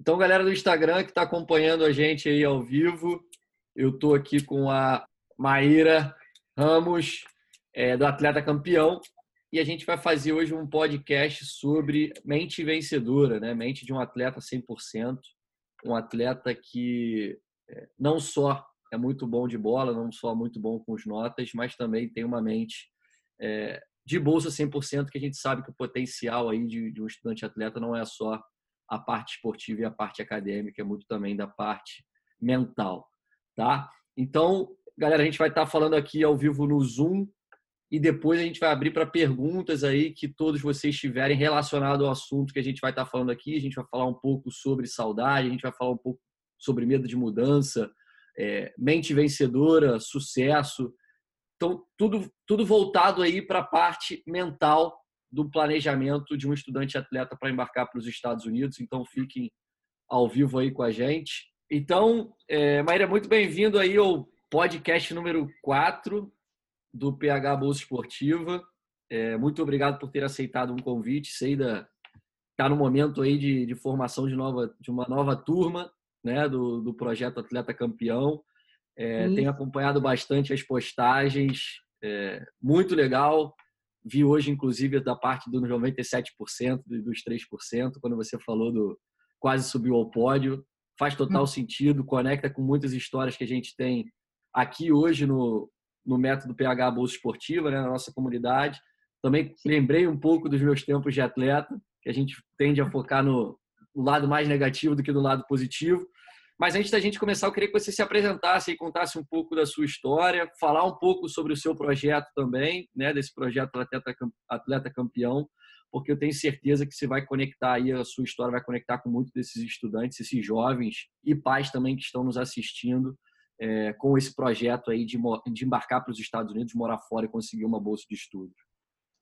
Então, galera do Instagram que está acompanhando a gente aí ao vivo, eu estou aqui com a Maíra Ramos, é, do Atleta Campeão, e a gente vai fazer hoje um podcast sobre mente vencedora, né? Mente de um atleta 100%, um atleta que é, não só é muito bom de bola, não só muito bom com as notas, mas também tem uma mente é, de bolsa 100%, que a gente sabe que o potencial aí de, de um estudante atleta não é só a parte esportiva e a parte acadêmica, é muito também da parte mental, tá? Então, galera, a gente vai estar falando aqui ao vivo no Zoom e depois a gente vai abrir para perguntas aí que todos vocês tiverem relacionado ao assunto que a gente vai estar falando aqui. A gente vai falar um pouco sobre saudade, a gente vai falar um pouco sobre medo de mudança, é, mente vencedora, sucesso. Então, tudo, tudo voltado aí para a parte mental do planejamento de um estudante atleta para embarcar para os Estados Unidos. Então, fiquem ao vivo aí com a gente. Então, é, Maíra, muito bem-vindo aí ao podcast número 4 do PH Bolsa Esportiva. É, muito obrigado por ter aceitado um convite. Sei da está no momento aí de, de, formação de, nova, de uma nova turma né, do, do projeto Atleta Campeão. É, tenho acompanhado bastante as postagens, é, muito legal. Vi hoje, inclusive, da parte dos 97% dos 3%, quando você falou do quase subiu ao pódio. Faz total hum. sentido, conecta com muitas histórias que a gente tem aqui hoje no, no método PH Bolsa Esportiva, né, na nossa comunidade. Também lembrei um pouco dos meus tempos de atleta, que a gente tende a focar no, no lado mais negativo do que no lado positivo. Mas antes da gente começar, eu queria que você se apresentasse e contasse um pouco da sua história, falar um pouco sobre o seu projeto também, né, desse projeto Atleta, Atleta Campeão, porque eu tenho certeza que você vai conectar aí, a sua história vai conectar com muitos desses estudantes, esses jovens e pais também que estão nos assistindo é, com esse projeto aí de, de embarcar para os Estados Unidos, morar fora e conseguir uma bolsa de estudo.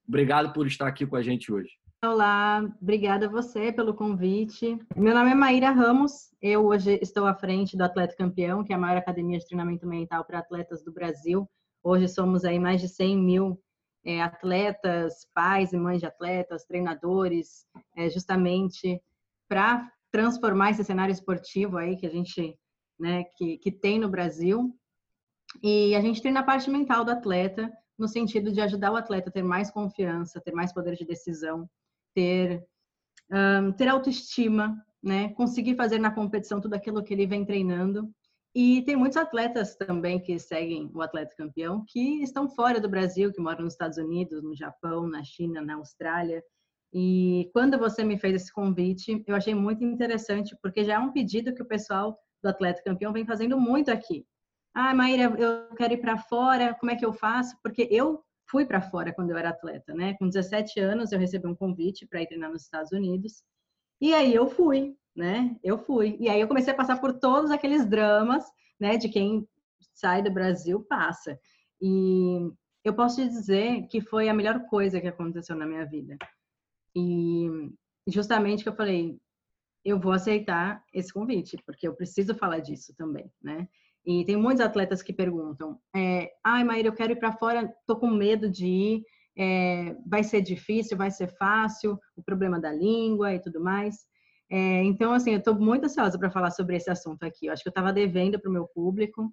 Obrigado por estar aqui com a gente hoje. Olá, obrigada a você pelo convite. Meu nome é Maíra Ramos, eu hoje estou à frente do Atleta Campeão, que é a maior academia de treinamento mental para atletas do Brasil. Hoje somos aí mais de 100 mil é, atletas, pais e mães de atletas, treinadores, é, justamente para transformar esse cenário esportivo aí que a gente né, que, que tem no Brasil. E a gente treina a parte mental do atleta, no sentido de ajudar o atleta a ter mais confiança, ter mais poder de decisão, ter, um, ter autoestima, né? Conseguir fazer na competição tudo aquilo que ele vem treinando. E tem muitos atletas também que seguem o atleta campeão que estão fora do Brasil, que moram nos Estados Unidos, no Japão, na China, na Austrália. E quando você me fez esse convite, eu achei muito interessante, porque já é um pedido que o pessoal do atleta campeão vem fazendo muito aqui. Ah, Maíra, eu quero ir para fora, como é que eu faço? Porque eu fui para fora quando eu era atleta, né? Com 17 anos eu recebi um convite para ir treinar nos Estados Unidos. E aí eu fui, né? Eu fui. E aí eu comecei a passar por todos aqueles dramas, né, de quem sai do Brasil passa. E eu posso te dizer que foi a melhor coisa que aconteceu na minha vida. E justamente que eu falei, eu vou aceitar esse convite, porque eu preciso falar disso também, né? E tem muitos atletas que perguntam: é, ai, Maíra, eu quero ir para fora, tô com medo de ir, é, vai ser difícil, vai ser fácil, o problema da língua e tudo mais. É, então, assim, eu estou muito ansiosa para falar sobre esse assunto aqui. Eu acho que eu estava devendo para o meu público.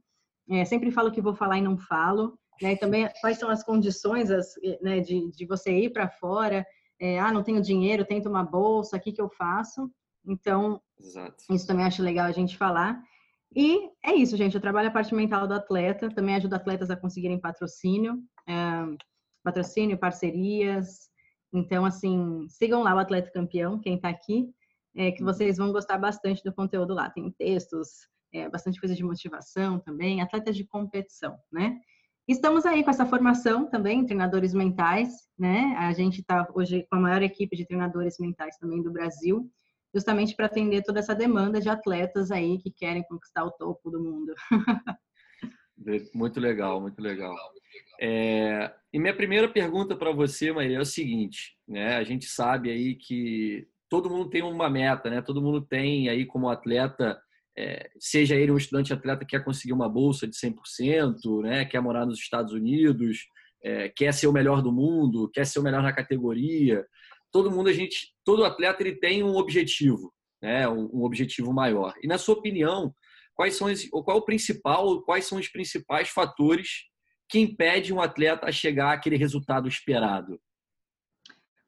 É, sempre falo que vou falar e não falo. Né? E também, quais são as condições as, né, de, de você ir para fora? É, ah, não tenho dinheiro, tento uma bolsa, o que, que eu faço? Então, Exato. isso também acho legal a gente falar. E é isso, gente. Eu trabalho a parte mental do atleta, também ajudo atletas a conseguirem patrocínio, é, patrocínio, parcerias. Então, assim, sigam lá o Atleta Campeão, quem está aqui, é, que uhum. vocês vão gostar bastante do conteúdo lá. Tem textos, é, bastante coisa de motivação também, atletas de competição, né? Estamos aí com essa formação também, treinadores mentais, né? A gente está hoje com a maior equipe de treinadores mentais também do Brasil justamente para atender toda essa demanda de atletas aí que querem conquistar o topo do mundo. muito legal, muito legal. É, e minha primeira pergunta para você, Maria, é o seguinte, né? A gente sabe aí que todo mundo tem uma meta, né? Todo mundo tem aí como atleta, é, seja ele um estudante atleta que quer conseguir uma bolsa de 100%, né? Quer morar nos Estados Unidos, é, quer ser o melhor do mundo, quer ser o melhor na categoria todo mundo a gente, todo atleta ele tem um objetivo. né, um objetivo maior. E na sua opinião, quais são os, qual é o principal, quais são os principais fatores que impedem um atleta a chegar àquele resultado esperado?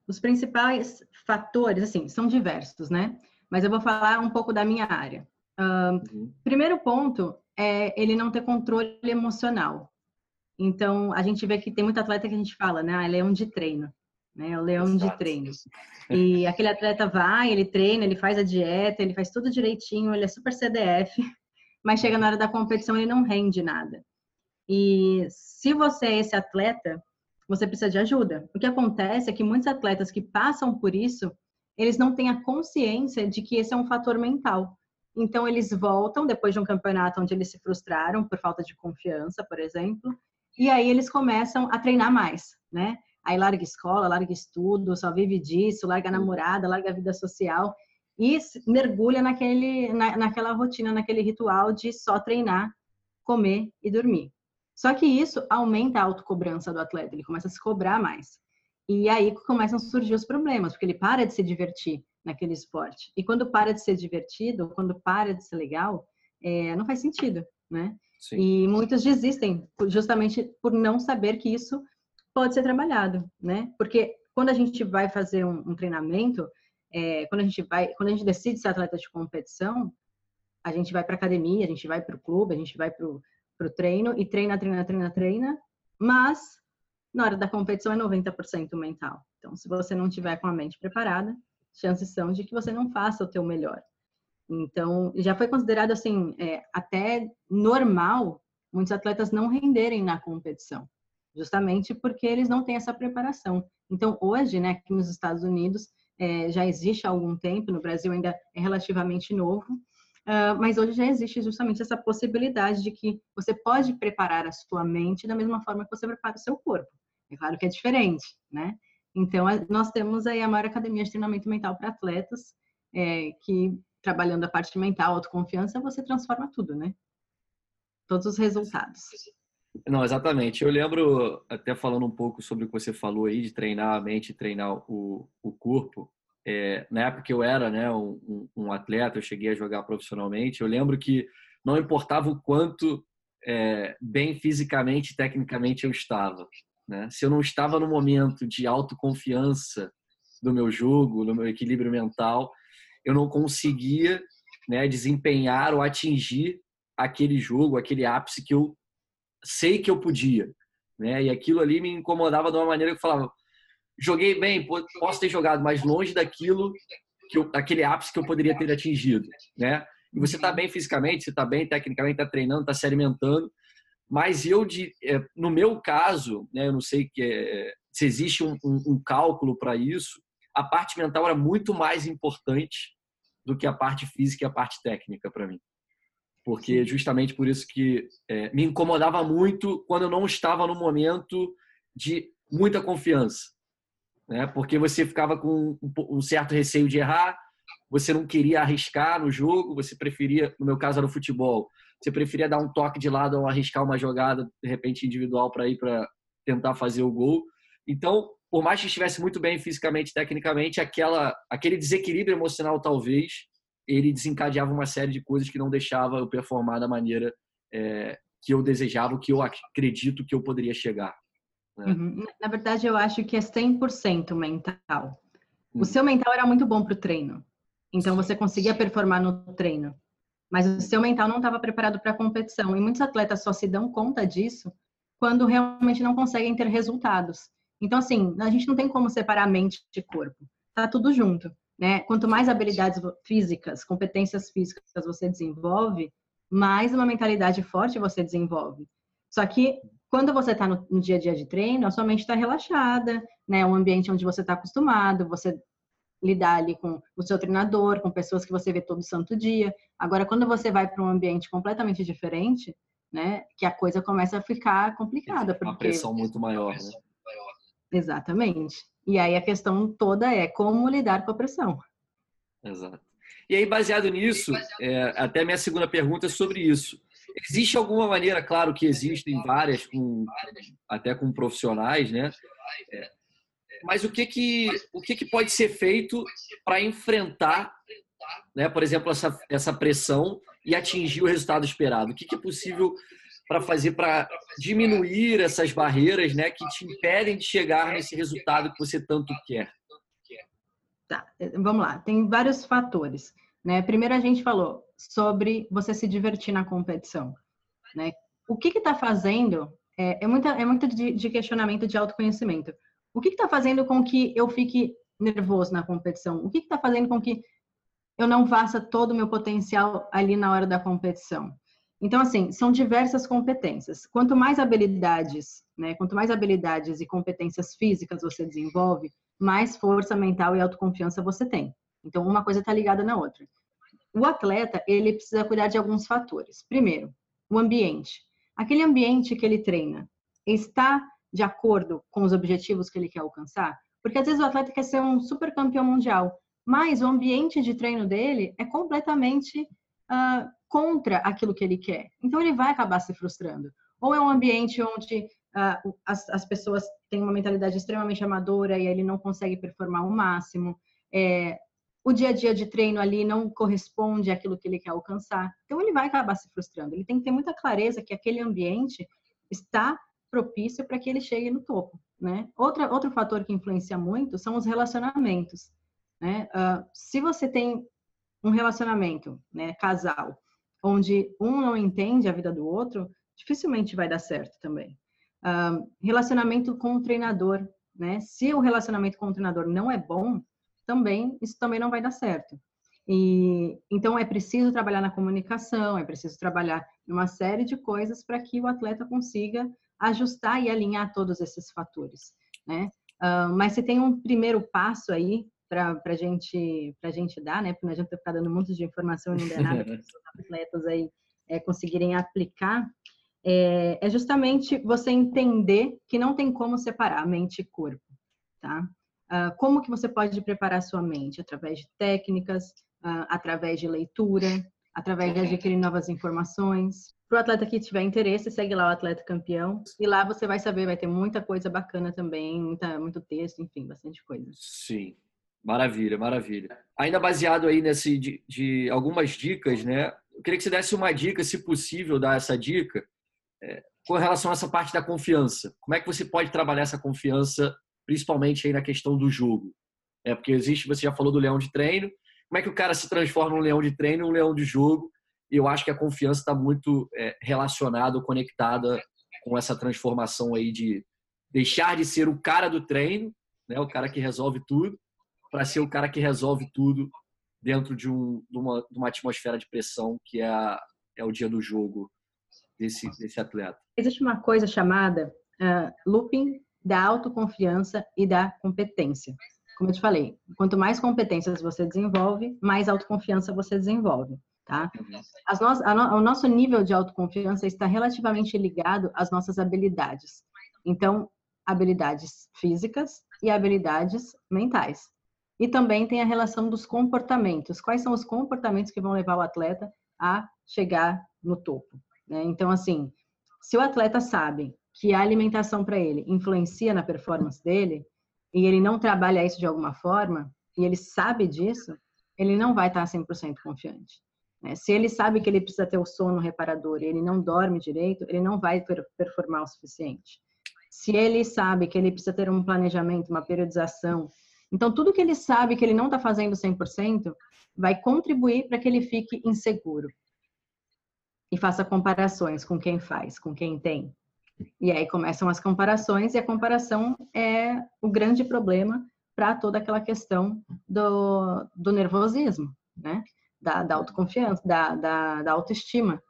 Os principais fatores, assim, são diversos, né? Mas eu vou falar um pouco da minha área. uhum. Primeiro ponto é ele não ter controle emocional. Então, a gente vê que tem muito atleta que a gente fala, né? Ah, é leão de treino, né? É o leão Exato. de treino. E aquele atleta vai, ele treina, ele faz a dieta, ele faz tudo direitinho, ele é super CDF, mas chega na hora da competição ele não rende nada. E se você é esse atleta, você precisa de ajuda. O que acontece é que muitos atletas que passam por isso, eles não têm a consciência de que esse é um fator mental. Então, eles voltam depois de um campeonato onde eles se frustraram por falta de confiança, por exemplo, e aí eles começam a treinar mais, né? Aí larga escola, larga estudo, só vive disso, larga namorada, larga a vida social e mergulha naquele, na, naquela rotina, naquele ritual de só treinar, comer e dormir. Só que isso aumenta a autocobrança do atleta, ele começa a se cobrar mais. E aí começam a surgir os problemas, porque ele para de se divertir naquele esporte. E quando para de ser divertido, quando para de ser legal, é, não faz sentido, né? Sim. E muitos desistem justamente por não saber que isso pode ser trabalhado, né? Porque quando a gente vai fazer um, um treinamento, é, quando a gente vai, quando a gente decide ser atleta de competição, a gente vai para academia, a gente vai para o clube, a gente vai para o treino e treina, treina, treina, treina, mas na hora da competição é 90% mental. Então, se você não tiver com a mente preparada, chances são de que você não faça o teu melhor. Então, já foi considerado assim, é, até normal muitos atletas não renderem na competição, justamente porque eles não têm essa preparação. Então, hoje, né, aqui nos Estados Unidos, é, já existe há algum tempo, no Brasil ainda é relativamente novo, Uh, mas hoje já existe justamente essa possibilidade de que você pode preparar a sua mente da mesma forma que você prepara o seu corpo. É claro que é diferente, né? Então, nós temos aí a maior academia de treinamento mental para atletas, é, que trabalhando a parte mental, autoconfiança, você transforma tudo, né? Todos os resultados. Não, exatamente. Eu lembro, até falando um pouco sobre o que você falou aí, de treinar a mente, treinar o, o corpo, é, na época que eu era né, um, um, atleta, eu cheguei a jogar profissionalmente, eu lembro que não importava o quanto é, bem fisicamente tecnicamente eu estava. Né? Se eu não estava no momento de autoconfiança do meu jogo, do meu equilíbrio mental, eu não conseguia né, desempenhar ou atingir aquele jogo, aquele ápice que eu sei que eu podia. Né? E aquilo ali me incomodava de uma maneira que eu falava, joguei bem, posso ter jogado mais longe daquilo que eu, aquele ápice que eu poderia ter atingido, né? E você está bem fisicamente, você está bem tecnicamente, está treinando, está se alimentando, mas eu de, é, no meu caso, né? Eu não sei que é, se existe um, um, um cálculo para isso. A parte mental era muito mais importante do que a parte física e a parte técnica para mim, porque justamente por isso que é, me incomodava muito quando eu não estava no momento de muita confiança né? Porque você ficava com um certo receio de errar, você não queria arriscar no jogo, você preferia, no meu caso era o futebol, você preferia dar um toque de lado ou arriscar uma jogada de repente individual para ir para tentar fazer o gol. Então, por mais que estivesse muito bem fisicamente, tecnicamente, aquela aquele desequilíbrio emocional talvez ele desencadeava uma série de coisas que não deixava eu performar da maneira é, que eu desejava, que eu acredito que eu poderia chegar. Né? Uhum. Na verdade, eu acho que é 100% mental. Uhum. O seu mental era muito bom para o treino. Então, você conseguia performar no treino. Mas o seu mental não estava preparado para a competição. E muitos atletas só se dão conta disso quando realmente não conseguem ter resultados. Então, assim, a gente não tem como separar mente de corpo. Tá tudo junto, né? Quanto mais habilidades físicas, competências físicas você desenvolve, mais uma mentalidade forte você desenvolve. Só que quando você está no, no, dia a dia de treino, a sua mente está relaxada, né? Um ambiente onde você está acostumado, você lidar ali com o seu treinador, com pessoas que você vê todo santo dia. Agora, quando você vai para um ambiente completamente diferente, né? Que a coisa começa a ficar complicada. Porque... Uma pressão muito maior, né? Exatamente. E aí a questão toda é como lidar com a pressão. Exato. E aí, baseado nisso, é, até minha segunda pergunta é sobre isso. Existe alguma maneira, claro que existem várias, com, até com profissionais, né? É, mas o que que, o que, que pode ser feito para enfrentar né, por exemplo, essa, essa pressão e atingir o resultado esperado? O que, que é possível para fazer para diminuir essas barreiras né, que te impedem de chegar nesse resultado que você tanto quer? Tá, vamos lá. Tem vários fatores. Né? Primeiro a gente falou sobre você se divertir na competição. Né? O que está fazendo é, é, muita, é muito de, de, questionamento de autoconhecimento. O que está fazendo com que eu fique nervoso na competição? O que está fazendo com que eu não faça todo o meu potencial ali na hora da competição? Então, assim, são diversas competências. Quanto mais habilidades, né, quanto mais habilidades e competências físicas você desenvolve, mais força mental e autoconfiança você tem. Então, uma coisa está ligada na outra. O atleta, ele precisa cuidar de alguns fatores. Primeiro, o ambiente. Aquele ambiente que ele treina está de acordo com os objetivos que ele quer alcançar? Porque às vezes o atleta quer ser um super campeão mundial, mas o ambiente de treino dele é completamente uh, contra aquilo que ele quer. Então ele vai acabar se frustrando. Ou é um ambiente onde uh, as, as, pessoas têm uma mentalidade extremamente amadora e ele não consegue performar o máximo. É, o dia a dia de treino ali não corresponde àquilo que ele quer alcançar. Então ele vai acabar se frustrando. Ele tem que ter muita clareza que aquele ambiente está propício para que ele chegue no topo, né? Outra, outro fator que influencia muito são os relacionamentos, né? Uh, se você tem um relacionamento, né, casal, onde um não entende a vida do outro, dificilmente vai dar certo também. Uh, relacionamento com o treinador, né? Se o relacionamento com o treinador não é bom, também isso também não vai dar certo. E então é preciso trabalhar na comunicação, é preciso trabalhar numa série de coisas para que o atleta consiga ajustar e alinhar todos esses fatores, né? Uh, mas se tem um primeiro passo aí para a gente, a gente dar, né? Porque não adianta ficar dando um monte de informação e não der nada para os atletas aí é, conseguirem aplicar. É, é, justamente você entender que não tem como separar mente e corpo, tá? Uh, como que você pode preparar sua mente? Através de técnicas, uh, através de leitura, através de adquirir novas informações. Para o atleta que tiver interesse, segue lá o Atleta Campeão. E lá você vai saber, vai ter muita coisa bacana também, muita, muito texto, enfim, bastante coisa. Sim. Maravilha, maravilha. Ainda baseado aí nesse de, de, algumas dicas, né? Eu queria que você desse uma dica, se possível, dar essa dica, é, com relação a essa parte da confiança. Como é que você pode trabalhar essa confiança, principalmente aí na questão do jogo? É porque existe, você já falou do leão de treino. Como é que o cara se transforma num leão de treino, um leão de jogo? E eu acho que a confiança está muito é, relacionada, conectada com essa transformação aí de deixar de ser o cara do treino, né? O cara que resolve tudo para ser o cara que resolve tudo dentro de, um, de, uma, de uma atmosfera de pressão que é, a, é o dia do jogo desse, desse atleta. Existe uma coisa chamada uh, looping da autoconfiança e da competência. Como eu te falei, quanto mais competências você desenvolve, mais autoconfiança você desenvolve. Tá? Uhum. As no, a no, o nosso nível de autoconfiança está relativamente ligado às nossas habilidades. Então, habilidades físicas e habilidades mentais. E também tem a relação dos comportamentos. Quais são os comportamentos que vão levar o atleta a chegar no topo? Né? Então, assim, se o atleta sabe que a alimentação para ele influencia na performance dele, e ele não trabalha isso de alguma forma, e ele sabe disso, ele não vai estar 100% confiante. Né? Se ele sabe que ele precisa ter o sono reparador e ele não dorme direito, ele não vai performar o suficiente. Se ele sabe que ele precisa ter um planejamento, uma periodização, então, tudo que ele sabe que ele não está fazendo 100% vai contribuir para que ele fique inseguro. E faça comparações com quem faz, com quem tem. E aí começam as comparações, e a comparação é o grande problema para toda aquela questão do, do nervosismo, né? Da, da autoconfiança, da, da, da autoestima.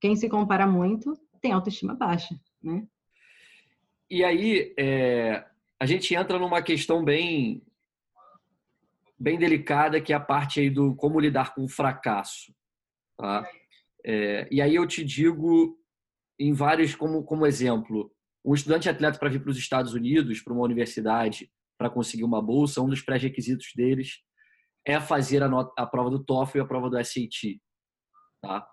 Quem se compara muito tem autoestima baixa, né? E aí, é, a gente entra numa questão bem bem delicada que é a parte aí do como lidar com o fracasso, tá? É, e aí eu te digo em vários como como exemplo, um estudante atleta para vir para os Estados Unidos para uma universidade para conseguir uma bolsa, um dos pré-requisitos deles é fazer a, nota, a prova do TOEFL e a prova do SAT, tá?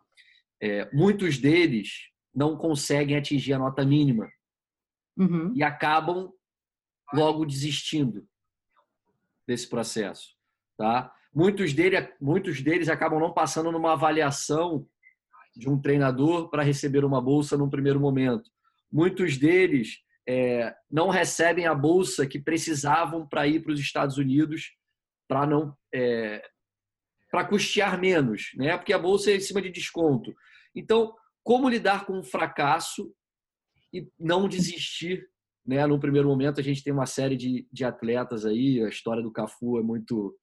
É, muitos deles não conseguem atingir a nota mínima uhum. e acabam logo desistindo desse processo, tá? Muitos, dele, muitos deles acabam não passando numa avaliação de um treinador para receber uma bolsa num primeiro momento. Muitos deles é, não recebem a bolsa que precisavam para ir para os Estados Unidos para não é, para custear menos, né? Porque a bolsa é em cima de desconto. Então, como lidar com o fracasso e não desistir, né? No primeiro momento, a gente tem uma série de, de atletas aí, a história do Cafu é muito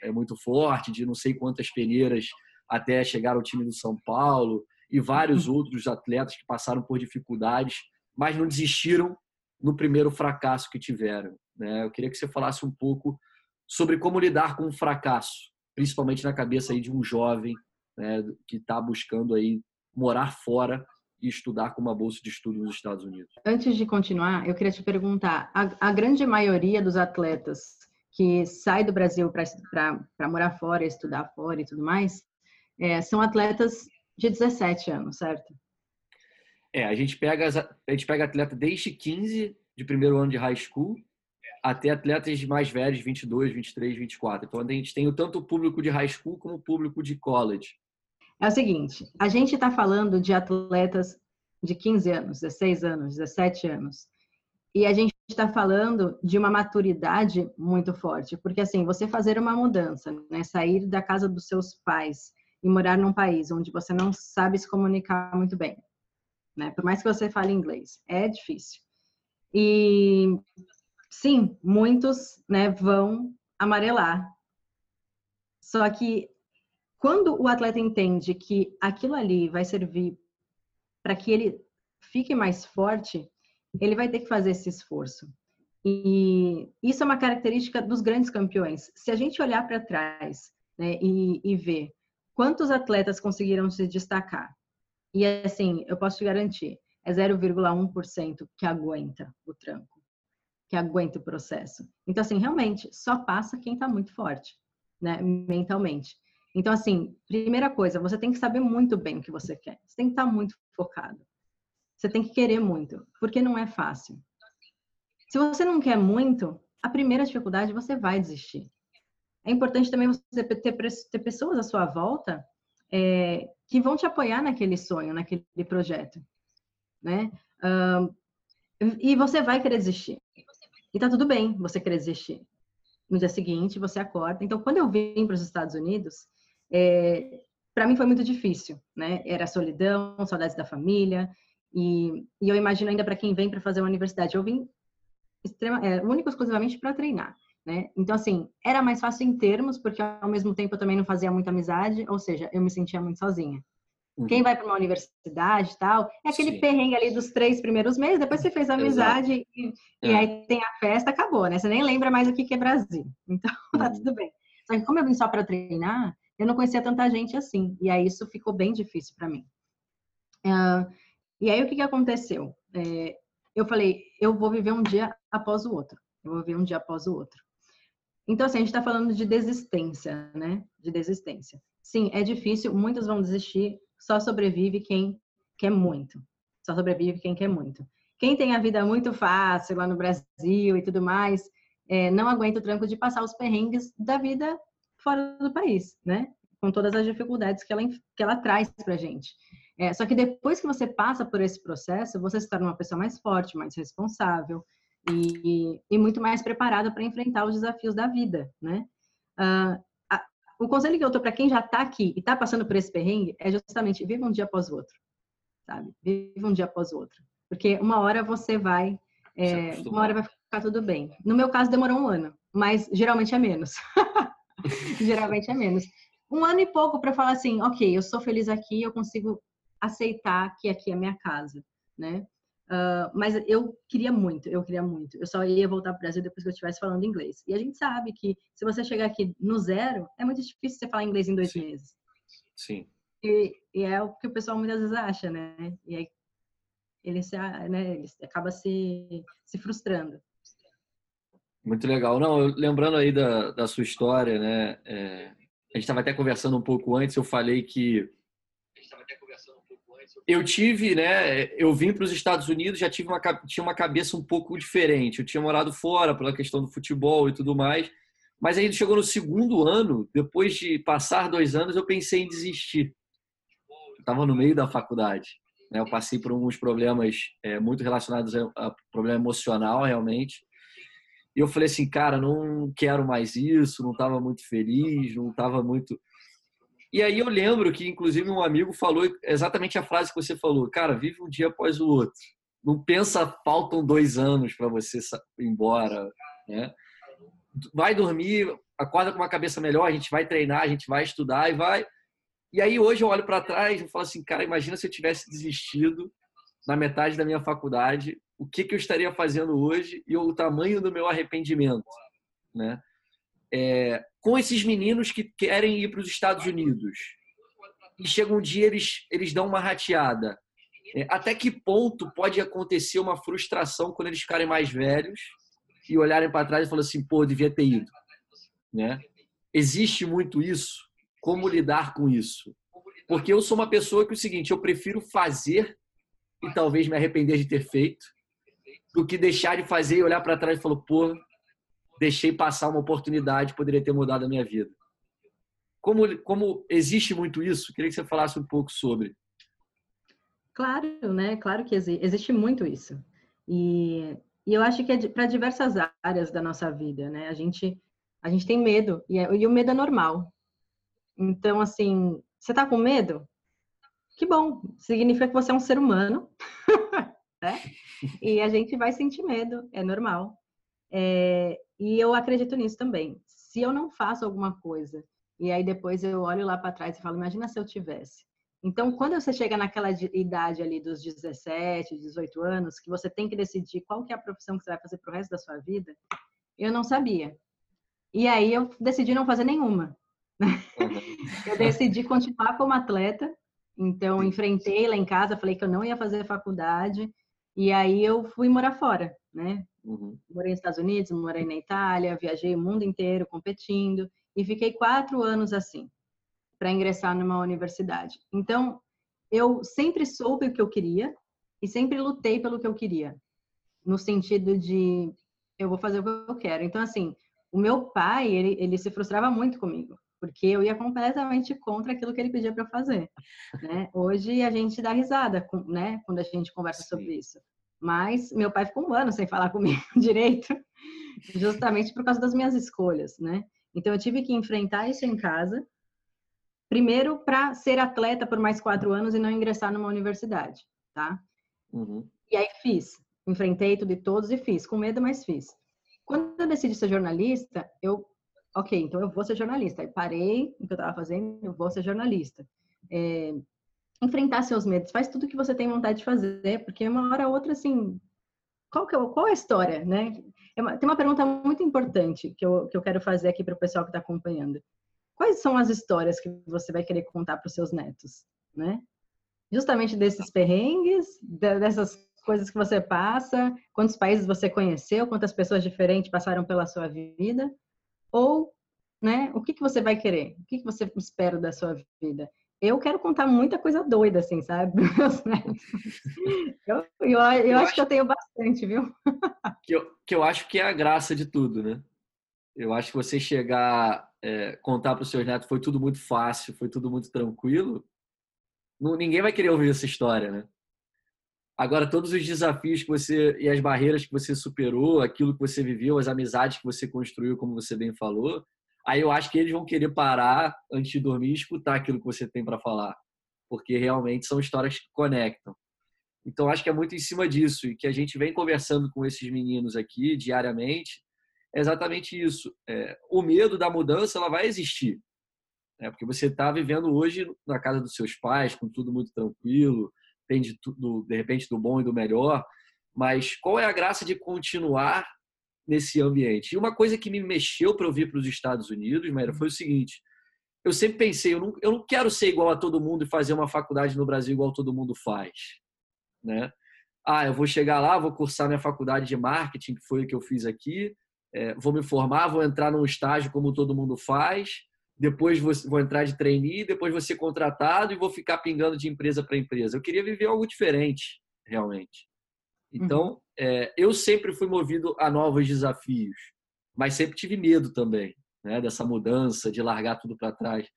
é muito forte, de não sei quantas peneiras até chegar ao time do São Paulo e vários uhum. outros atletas que passaram por dificuldades, mas não desistiram no primeiro fracasso que tiveram. Né? Eu queria que você falasse um pouco sobre como lidar com o fracasso, principalmente na cabeça aí de um jovem né, que está buscando aí morar fora e estudar com uma bolsa de estudo nos Estados Unidos. Antes de continuar, eu queria te perguntar: a, a grande maioria dos atletas que sai do Brasil para morar fora, estudar fora e tudo mais, é, são atletas de 17 anos, certo? É, a gente pega a gente pega atleta desde 15 de primeiro ano de high school até atletas mais velhos, 22, 23, 24. Então a gente tem tanto o público de high school como o público de college. É o seguinte, a gente está falando de atletas de 15 anos, 16 anos, 17 anos. E a gente está falando de uma maturidade muito forte, porque assim, você fazer uma mudança, né, sair da casa dos seus pais e morar num país onde você não sabe se comunicar muito bem, né? Por mais que você fale inglês, é difícil. E sim, muitos, né, vão amarelar. Só que quando o atleta entende que aquilo ali vai servir para que ele fique mais forte, ele vai ter que fazer esse esforço. E isso é uma característica dos grandes campeões. Se a gente olhar para trás né, e, e ver quantos atletas conseguiram se destacar, e assim, eu posso te garantir, é 0,1% que aguenta o tranco, que aguenta o processo. Então, assim, realmente, só passa quem está muito forte, né, mentalmente. Então, assim, primeira coisa, você tem que saber muito bem o que você quer. Você tem que estar tá muito focado. Você tem que querer muito, porque não é fácil. Se você não quer muito, a primeira dificuldade você vai desistir. É importante também você ter, ter pessoas à sua volta é, que vão te apoiar naquele sonho, naquele projeto, né? E você vai querer desistir. E tá tudo bem você querer desistir. No dia seguinte, você acorda. Então, quando eu vim para os Estados Unidos, é, para mim foi muito difícil, né? Era solidão, saudades da família, e, e eu imagino ainda para quem vem para fazer uma universidade, eu vim extrema, é, único exclusivamente para treinar, né? Então assim, era mais fácil em termos, porque ao mesmo tempo eu também não fazia muita amizade, ou seja, eu me sentia muito sozinha. Uhum. Quem vai para uma universidade tal, é aquele Sim. perrengue ali dos três primeiros meses, depois você fez amizade e, é. e, aí tem a festa, acabou, né? Você nem lembra mais o que é Brasil. Então, tá uhum. tudo bem. Só que como eu vim só para treinar, eu não conhecia tanta gente assim. E aí isso ficou bem difícil para mim. Uh, e aí o que, que aconteceu? É, eu falei, eu vou viver um dia após o outro. Eu vou viver um dia após o outro. Então, assim, a gente está falando de desistência, né? De desistência. Sim, é difícil, muitos vão desistir, só sobrevive quem quer muito. Só sobrevive quem quer muito. Quem tem a vida muito fácil lá no Brasil e tudo mais, é, não aguenta o tranco de passar os perrengues da vida fora do país, né? Com todas as dificuldades que ela, que ela traz pra gente. É, só que depois que você passa por esse processo, você se torna uma pessoa mais forte, mais responsável e, e muito mais preparada para enfrentar os desafios da vida, né? Uh, a, o conselho que eu dou para quem já está aqui e está passando por esse perrengue é justamente viva um dia após o outro, sabe? Viva um dia após o outro, porque uma hora você vai, é, uma hora vai ficar tudo bem. No meu caso demorou um ano, mas geralmente é menos. geralmente é menos. Um ano e pouco para falar assim, ok, eu sou feliz aqui, eu consigo aceitar que aqui é minha casa, né? Uh, mas eu queria muito, eu queria muito. Eu só ia voltar para o Brasil depois que eu estivesse falando inglês. E a gente sabe que se você chegar aqui no zero, é muito difícil você falar inglês em dois Sim. meses. Sim. E, e, é o que o pessoal muitas vezes acha, né? E aí ele, se, né, ele acaba se, se frustrando. Muito legal. Não, lembrando aí da, da sua história, né? É, a gente estava até conversando um pouco antes, eu falei que eu tive, né? Eu vim para os Estados Unidos, já tive uma tinha uma cabeça um pouco diferente. Eu tinha morado fora pela questão do futebol e tudo mais, Mas aí chegou no segundo ano, depois de passar dois anos, eu pensei em desistir. Estava no meio da faculdade. Né? Eu passei por alguns problemas é, muito relacionados a, a problema emocional, realmente. E eu falei assim, cara, não quero mais isso, não estava muito feliz, não estava muito. E aí eu lembro que, inclusive, um amigo falou exatamente a frase que você falou: cara, vive um dia após o outro. Não pensa, faltam dois anos para você ir embora, né? Vai dormir, acorda com uma cabeça melhor, a gente vai treinar, a gente vai estudar e vai. E aí hoje eu olho para trás e falo assim, cara, imagina se eu tivesse desistido na metade da minha faculdade, o que, que eu estaria fazendo hoje e o tamanho do meu arrependimento, né? É, com esses meninos que querem ir para os Estados Unidos e chega um dia eles eles dão uma rateada. É, até que ponto pode acontecer uma frustração quando eles ficarem mais velhos e olharem para trás e falar assim, pô, devia ter ido, né? Existe muito isso. Como lidar com isso? Porque eu sou uma pessoa que é o seguinte, eu prefiro fazer e talvez me arrepender de ter feito do que deixar de fazer e olhar para trás e falar, pô, deixei passar uma oportunidade, poderia ter mudado a minha vida. Como, como existe muito isso, queria que você falasse um pouco sobre. Claro, né? Claro que existe, existe muito isso. E, e eu acho que é para diversas áreas da nossa vida, né? A gente, a gente tem medo, e, é, e o medo é normal. Então, assim, você tá com medo? Que bom, significa que você é um ser humano, né? E a gente vai sentir medo, é normal. É, e eu acredito nisso também. Se eu não faço alguma coisa e aí depois eu olho lá para trás e falo, imagina se eu tivesse. Então, quando você chega naquela idade ali dos 17, 18 anos, que você tem que decidir qual que é a profissão que você vai fazer pro resto da sua vida, eu não sabia. E aí eu decidi não fazer nenhuma. eu decidi continuar como atleta, então enfrentei lá em casa, falei que eu não ia fazer faculdade, e aí eu fui morar fora, né? Uhum. Morei nos Estados Unidos, morei na Itália, viajei o mundo inteiro competindo e fiquei quatro anos assim para ingressar numa universidade. Então, eu sempre soube o que eu queria e sempre lutei pelo que eu queria, no sentido de eu vou fazer o que eu quero. Então, assim, o meu pai, ele, ele se frustrava muito comigo, porque eu ia completamente contra aquilo que ele pedia para fazer. Né? Hoje a gente dá risada, né, quando a gente conversa Sim. sobre isso. Mas meu pai ficou um ano sem falar comigo direito, justamente por causa das minhas escolhas, né? Então eu tive que enfrentar isso em casa, primeiro para ser atleta por mais quatro anos e não ingressar numa universidade, tá? Uhum. E aí fiz, enfrentei tudo e todos e fiz, com medo, mas fiz. Quando eu decidi ser jornalista, eu, ok, então eu vou ser jornalista. Aí parei o que eu estava fazendo, eu vou ser jornalista. É, enfrentar seus medos, faz tudo que você tem vontade de fazer, porque uma hora ou outra, assim, qual, que é, qual é a história, né? É uma, tem uma pergunta muito importante que eu, que eu quero fazer aqui para o pessoal que está acompanhando. Quais são as histórias que você vai querer contar para os seus netos, né? Justamente desses perrengues, dessas coisas que você passa, quantos países você conheceu, quantas pessoas diferentes passaram pela sua vida, ou, né, o que, que você vai querer? O que, que você espera da sua vida? eu quero contar muita coisa doida, assim, sabe? eu, eu, eu, eu acho, acho que eu tenho bastante, viu? que, eu, que eu acho que é a graça de tudo, né? Eu acho que você chegar, é, contar para os seus netos foi tudo muito fácil, foi tudo muito tranquilo. Não, ninguém vai querer ouvir essa história, né? Agora, todos os desafios que você e as barreiras que você superou, aquilo que você viveu, as amizades que você construiu, como você bem falou, aí eu acho que eles vão querer parar antes de dormir e escutar aquilo que você tem para falar, porque realmente são histórias que conectam. Então acho que é muito em cima disso e que a gente vem conversando com esses meninos aqui diariamente é exatamente isso. É, o medo da mudança ela vai existir, né? porque você está vivendo hoje na casa dos seus pais com tudo muito tranquilo, tem de tudo de repente do bom e do melhor, mas qual é a graça de continuar nesse ambiente. E uma coisa que me mexeu para eu vir para os Estados Unidos, Maíra, foi o seguinte: eu sempre pensei, eu não, eu não quero ser igual a todo mundo e fazer uma faculdade no Brasil igual todo mundo faz, né? Ah, eu vou chegar lá, vou cursar minha faculdade de marketing, que foi o que eu fiz aqui, é, vou me formar, vou entrar num estágio como todo mundo faz, depois vou, entrar de trainee, depois vou ser contratado e vou ficar pingando de empresa para empresa. Eu queria viver algo diferente, realmente. Então, uhum. é, eu sempre fui movido a novos desafios, mas sempre tive medo também. né? dessa mudança, de largar tudo para trás.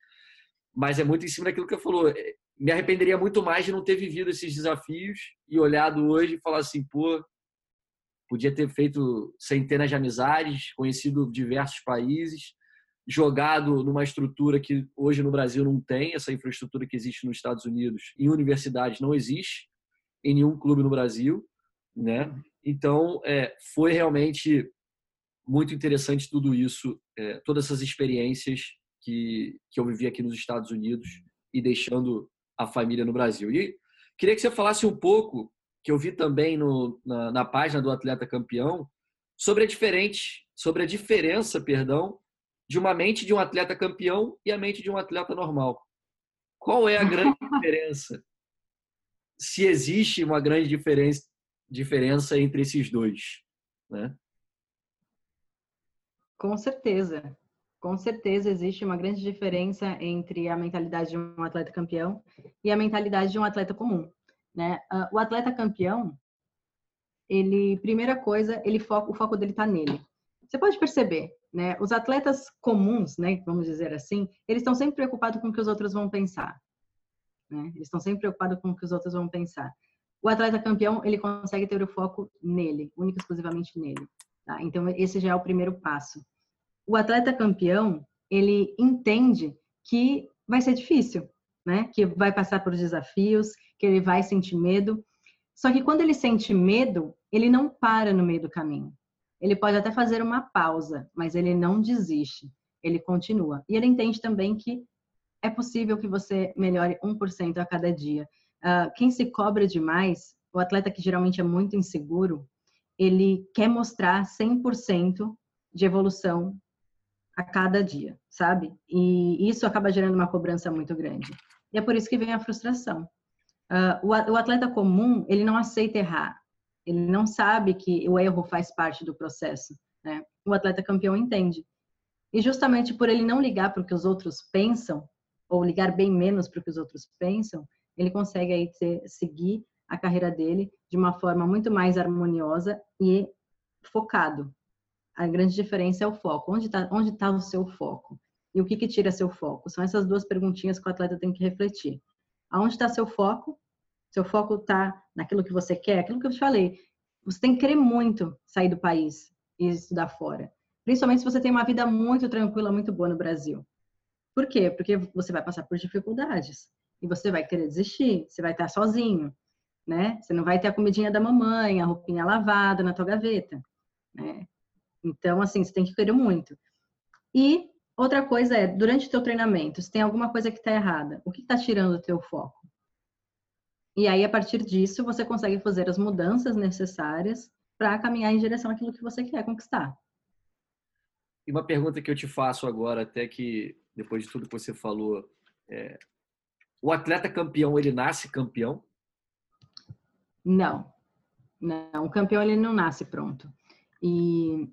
Mas é muito em cima daquilo que eu falou. Me arrependeria muito mais de não ter vivido esses desafios e olhado hoje e falar assim, pô, podia ter feito centenas de amizades, conhecido diversos países, jogado numa estrutura que hoje no Brasil não tem, essa infraestrutura que existe nos Estados Unidos, em universidades não existe, em nenhum clube no Brasil, né? Então, é, foi realmente muito interessante tudo isso, é, todas essas experiências que, que eu vivi aqui nos Estados Unidos e deixando a família no Brasil. E queria que você falasse um pouco, que eu vi também no, na, na página do Atleta Campeão, sobre a diferente, sobre a diferença, perdão, de uma mente de um atleta campeão e a mente de um atleta normal. Qual é a grande diferença? Se existe uma grande diferença, diferença entre esses dois, né? Com certeza. Com certeza existe uma grande diferença entre a mentalidade de um atleta campeão e a mentalidade de um atleta comum, né? Ah, o atleta campeão, ele, primeira coisa, ele foca, o foco dele está nele. Você pode perceber, né? Os atletas comuns, né, vamos dizer assim, eles estão sempre preocupados com o que os outros vão pensar. Né? Eles estão sempre preocupados com o que os outros vão pensar. O atleta campeão, ele consegue ter o foco nele, único e exclusivamente nele. Tá? Então, esse já é o primeiro passo. O atleta campeão, ele entende que vai ser difícil, né? Que vai passar por desafios, que ele vai sentir medo. Só que quando ele sente medo, ele não para no meio do caminho. Ele pode até fazer uma pausa, mas ele não desiste, ele continua. E ele entende também que é possível que você melhore 1% a cada dia. Uh, quem se cobra demais, o atleta que geralmente é muito inseguro, ele quer mostrar 100% de evolução a cada dia, sabe? E isso acaba gerando uma cobrança muito grande. E é por isso que vem a frustração. Uh, o atleta comum, ele não aceita errar. Ele não sabe que o erro faz parte do processo. Né? O atleta campeão entende. E justamente por ele não ligar para o que os outros pensam, ou ligar bem menos para o que os outros pensam, ele consegue aí ter, seguir a carreira dele de uma forma muito mais harmoniosa e focado. A grande diferença é o foco. Onde está onde tá o seu foco? E o que, que tira seu foco? São essas duas perguntinhas que o atleta tem que refletir. Aonde está seu foco seu foco está naquilo que você quer, aquilo que eu te falei. Você tem que querer muito sair do país e estudar fora. Principalmente se você tem uma vida muito tranquila, muito boa no Brasil. Por quê? Porque você vai passar por dificuldades. E você vai querer desistir, você vai estar sozinho, né? Você não vai ter a comidinha da mamãe, a roupinha lavada na tua gaveta, né? Então, assim, você tem que querer muito. E outra coisa é, durante o teu treinamento, se tem alguma coisa que está errada, o que está tirando o teu foco? E aí, a partir disso, você consegue fazer as mudanças necessárias para caminhar em direção àquilo que você quer conquistar. E uma pergunta que eu te faço agora, até que depois de tudo que você falou, é, o atleta campeão ele nasce campeão? Não, não. O campeão ele não nasce pronto. E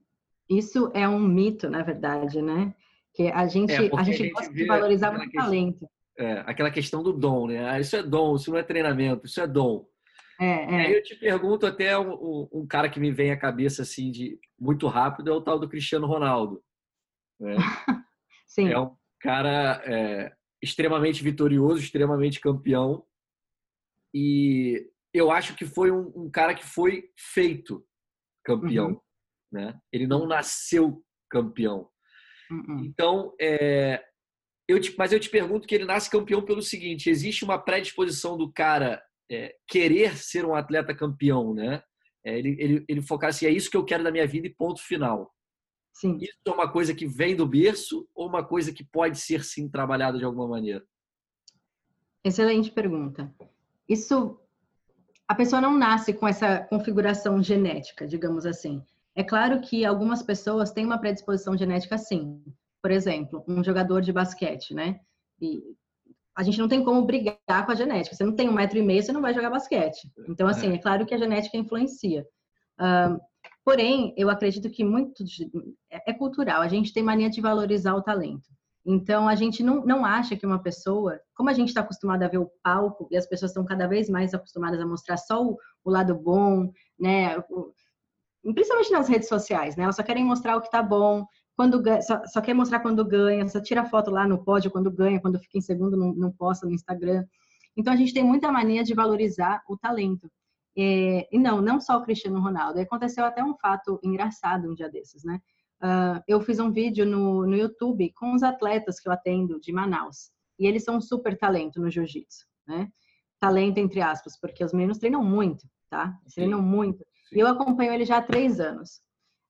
isso é um mito, na verdade, né? Que a gente é, a gente, a gente gosta de valorizar muito talento é, aquela questão do dom, né? Ah, isso é dom, isso não é treinamento, isso é dom. É, é. Aí eu te pergunto até um, um, cara que me vem à cabeça assim de muito rápido é o tal do Cristiano Ronaldo. Né? Sim. É um cara é, extremamente vitorioso, extremamente campeão e eu acho que foi um, um cara que foi feito campeão, uhum. né? Ele não nasceu campeão. Uhum. Então, é, eu te, mas eu te pergunto que ele nasce campeão pelo seguinte: existe uma predisposição do cara é, querer ser um atleta campeão, né? É, ele, ele, ele focar assim, é isso que eu quero da minha vida e ponto final. Sim. Isso é uma coisa que vem do berço ou uma coisa que pode ser sim trabalhada de alguma maneira? Excelente pergunta. Isso, a pessoa não nasce com essa configuração genética, digamos assim. É claro que algumas pessoas têm uma predisposição genética, sim por exemplo, um jogador de basquete, né? E a gente não tem como brigar com a genética. Você não tem um metro e meio, você não vai jogar basquete. Então, assim, é, é claro que a genética influencia. Uh, porém, eu acredito que muito de, é, é cultural. A gente tem mania de valorizar o talento. Então, a gente não, não acha que uma pessoa, como a gente está acostumado a ver o palco e as pessoas estão cada vez mais acostumadas a mostrar só o, o lado bom, né? O, principalmente nas redes sociais, né? Elas só querem mostrar o que tá bom, quando ganha, só, só, quer mostrar quando ganha, só tira foto lá no pódio quando ganha, quando fica em segundo não, não posta no Instagram. Então a gente tem muita mania de valorizar o talento. É, e não, não só o Cristiano Ronaldo. Aconteceu até um fato engraçado um dia desses, né? Uh, eu fiz um vídeo no, no YouTube com os atletas que eu atendo de Manaus. E eles são super talento no jiu-jitsu, né? Talento entre aspas, porque os meninos treinam muito, tá? Treinam muito. E eu acompanho ele já há três anos.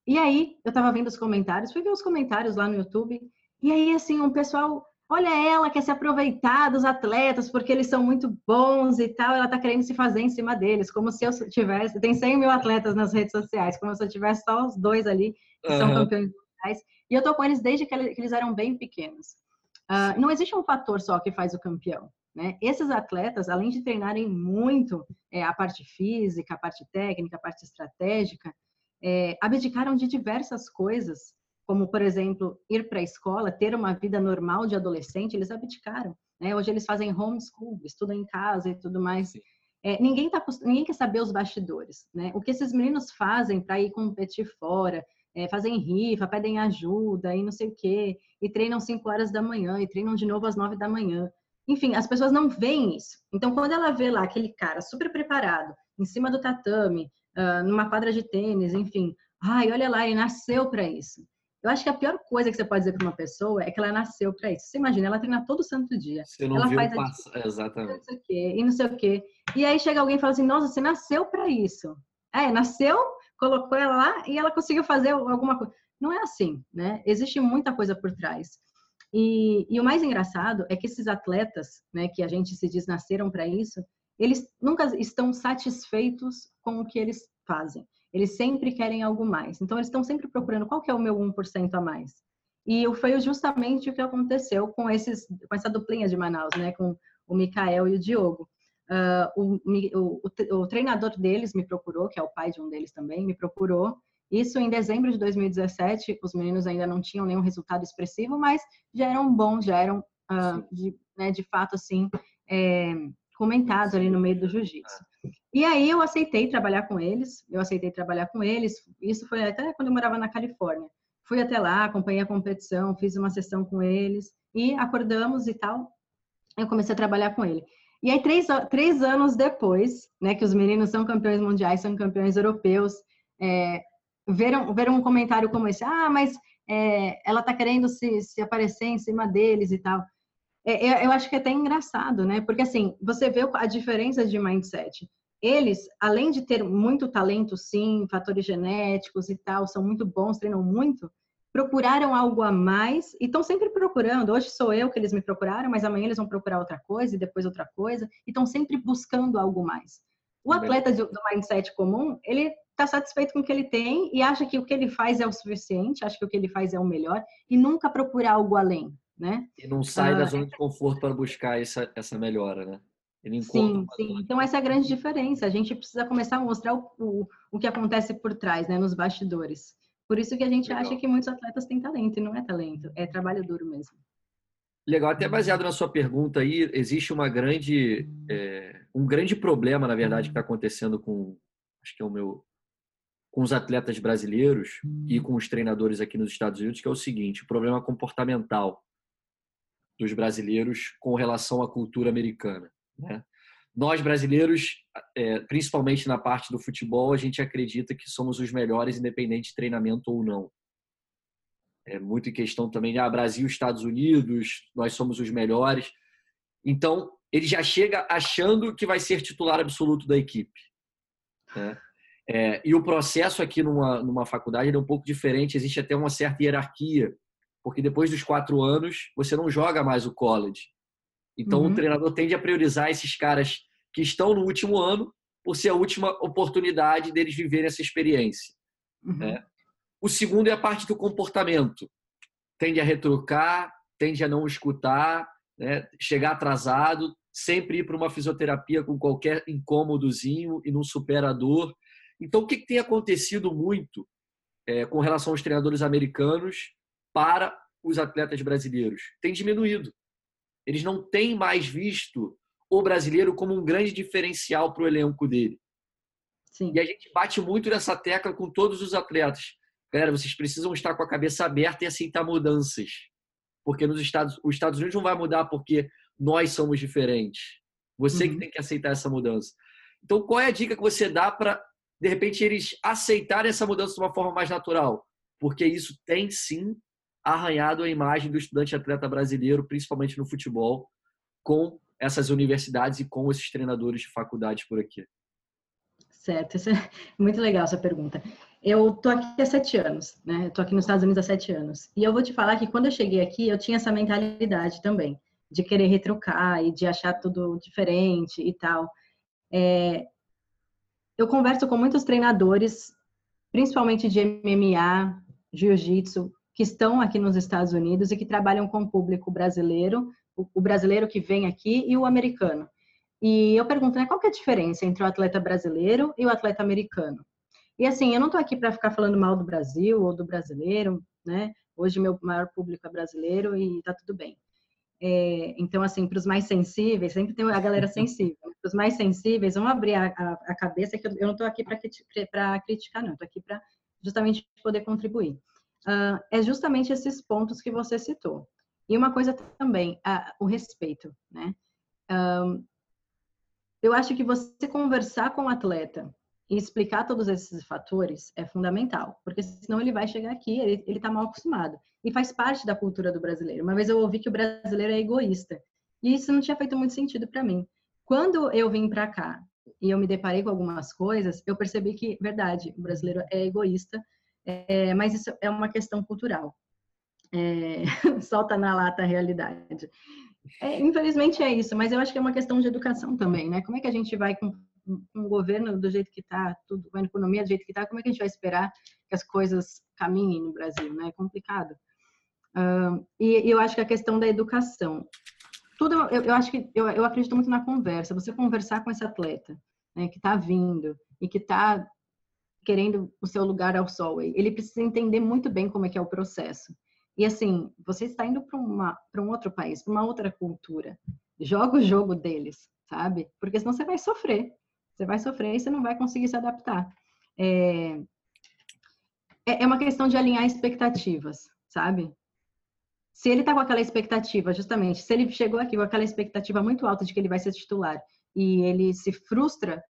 E aí, eu tava vendo os comentários, fui ver os comentários lá no YouTube, e aí, assim, um pessoal, olha ela, quer se aproveitar dos atletas, porque eles são muito bons e tal, ela tá querendo se fazer em cima deles, como se eu tivesse, tem 100 mil atletas nas redes sociais, como se eu tivesse só os dois ali, que uhum. são campeões mundiais, e eu tô com eles desde que eles eram bem pequenos. Uh, não existe um fator só que faz o campeão. Né? Esses atletas, além de treinarem muito é, a parte física, a parte técnica, a parte estratégica, é, abdicaram de diversas coisas, como, por exemplo, ir para a escola, ter uma vida normal de adolescente, eles abdicaram. Né? Hoje eles fazem homeschool, estudam em casa e tudo mais. É, ninguém, tá, ninguém quer saber os bastidores. Né? O que esses meninos fazem para ir competir fora, é, fazem rifa, pedem ajuda e não sei o quê, e treinam 5 horas da manhã, e treinam de novo às 9 da manhã. Enfim, as pessoas não veem isso. Então, quando ela vê lá aquele cara super preparado, em cima do tatame, uh, numa quadra de tênis, enfim. Ai, olha lá, ele nasceu para isso. Eu acho que a pior coisa que você pode dizer para uma pessoa é que ela nasceu para isso. Você imagina, ela treina todo santo dia. Você não ela viu faz passo... a... Exatamente. Não sei o quê, e não sei o quê. E aí chega alguém e fala assim, nossa, você nasceu para isso. É, nasceu, colocou ela lá e ela conseguiu fazer alguma coisa. Não é assim, né? Existe muita coisa por trás. E, e o mais engraçado é que esses atletas, né, que a gente se diz nasceram para isso, eles nunca estão satisfeitos com o que eles fazem. Eles sempre querem algo mais. Então, eles estão sempre procurando qual que é o meu 1% a mais. E foi justamente o que aconteceu com, esses, com essa duplinha de Manaus, né? com o Mikael e o Diogo. Uh, o, o, o, treinador deles me procurou, que é o pai de um deles também, me procurou. Isso em dezembro de 2017, os meninos ainda não tinham nenhum resultado expressivo, mas já eram bons, já eram, uh, de, né, de fato, assim, é, comentados ali no meio do jiu-jitsu. E aí eu aceitei trabalhar com eles, eu aceitei trabalhar com eles, isso foi até quando eu morava na Califórnia. Fui até lá, acompanhei a competição, fiz uma sessão com eles e acordamos e tal. Eu comecei a trabalhar com ele. E aí, três, três anos depois, né, que os meninos são campeões mundiais, são campeões europeus, é, viram, viram um comentário como esse, ah, mas é, ela tá querendo se, se aparecer em cima deles e tal. É, eu acho que é até engraçado, né? Porque assim, você vê a diferença de mindset. Eles, além de ter muito talento, sim, fatores genéticos e tal, são muito bons, treinam muito, procuraram algo a mais e estão sempre procurando. Hoje sou eu que eles me procuraram, mas amanhã eles vão procurar outra coisa e depois outra coisa, e estão sempre buscando algo mais. O atleta do mindset comum, ele está satisfeito com o que ele tem e acha que o que ele faz é o suficiente, acha que o que ele faz é o melhor e nunca procura algo além né? E não sai da ah, zona de conforto para buscar essa, essa melhora, né? Sim, sim. Então essa é a grande diferença. A gente precisa começar a mostrar o, o, o que acontece por trás, né? Nos bastidores. Por isso que a gente Legal. acha que muitos atletas têm talento, e não é talento, é trabalho duro mesmo. Legal, até baseado na sua pergunta aí, existe uma grande, é, um grande problema, na verdade, que está acontecendo com, acho que é o meu, com os atletas brasileiros e com os treinadores aqui nos Estados Unidos, que é o seguinte, o problema comportamental dos brasileiros com relação à cultura americana. Né? Nós brasileiros, é, principalmente na parte do futebol, a gente acredita que somos os melhores, independente de treinamento ou não. É muito em questão também, ah, Brasil, Estados Unidos, nós somos os melhores. Então, ele já chega achando que vai ser titular absoluto da equipe. Né? É, e o processo aqui numa, numa faculdade é um pouco diferente, existe até uma certa hierarquia porque depois dos quatro anos você não joga mais o college. Então uhum. o treinador tende a priorizar esses caras que estão no último ano por ser a última oportunidade deles viverem essa experiência. Uhum. Né? O segundo é a parte do comportamento. Tende a retrucar, tende a não escutar, né? chegar atrasado, sempre ir para uma fisioterapia com qualquer incômodozinho e não supera a dor. Então, o que, tem acontecido muito é, com relação aos treinadores americanos para os atletas brasileiros. Tem diminuído. Eles não têm mais visto o brasileiro como um grande diferencial para o elenco dele. Sim. E a gente bate muito nessa tecla com todos os atletas. galera, vocês precisam estar com a cabeça aberta e aceitar mudanças. Porque nos Estados, os Estados Unidos não vai mudar porque nós somos diferentes. Você uhum. que tem que aceitar essa mudança. Então, qual é a dica que você dá para, de repente, eles aceitarem essa mudança de uma forma mais natural? Porque isso tem sim arranhado a imagem do estudante atleta brasileiro, principalmente no futebol, com essas universidades e com esses treinadores de faculdades por aqui. Certo, isso é muito legal essa pergunta. Eu tô aqui há sete anos, né? Eu tô aqui nos Estados Unidos há sete anos. E eu vou te falar que quando eu cheguei aqui, eu tinha essa mentalidade também, de querer retrucar e de achar tudo diferente e tal. É... Eu converso com muitos treinadores, principalmente de MMA, jiu-jitsu, que estão aqui nos Estados Unidos e que trabalham com o público brasileiro, o brasileiro que vem aqui e o americano. E eu pergunto, né, qual que é a diferença entre o atleta brasileiro e o atleta americano? E assim, eu não estou aqui para ficar falando mal do Brasil ou do brasileiro, né? Hoje meu maior público é brasileiro e está tudo bem. É, então, assim, para os mais sensíveis, sempre tem a galera sensível. Né? Para os mais sensíveis, vamos abrir a, a, a cabeça, que eu, eu não estou aqui para criticar, não. Estou aqui para justamente poder contribuir uh, é justamente esses pontos que você citou. E uma coisa também, uh, o respeito, né? Eu acho que você conversar com o atleta e explicar todos esses fatores é fundamental, porque senão ele vai chegar aqui, ele está mal acostumado. E faz parte da cultura do brasileiro. Uma vez eu ouvi que o brasileiro é egoísta. E isso não tinha feito muito sentido para mim. Quando eu vim para cá e eu me deparei com algumas coisas, eu percebi que, verdade, o brasileiro é egoísta é, mas isso é uma questão cultural. É, solta na lata a realidade. É, infelizmente é isso, mas eu acho que é uma questão de educação também, né? Como é que a gente vai com um governo do jeito que está, tudo, com a economia do jeito que está, como é que a gente vai esperar que as coisas caminhem no Brasil, né? É complicado. Uh, e, e, eu acho que a questão da educação, tudo, eu, eu acho que eu, eu acredito muito na conversa. Você conversar com esse atleta, né, que está vindo e que está querendo o seu lugar ao sol. Ele precisa entender muito bem como é que é o processo. E assim, você está indo para um outro país, para uma outra cultura. Joga o jogo deles, sabe? Porque senão você vai sofrer. Você vai sofrer e você não vai conseguir se adaptar. É, é, é uma questão de alinhar expectativas, sabe? Se ele está com aquela expectativa, justamente, se ele chegou aqui com aquela expectativa muito alta de que ele vai ser titular e ele se frustra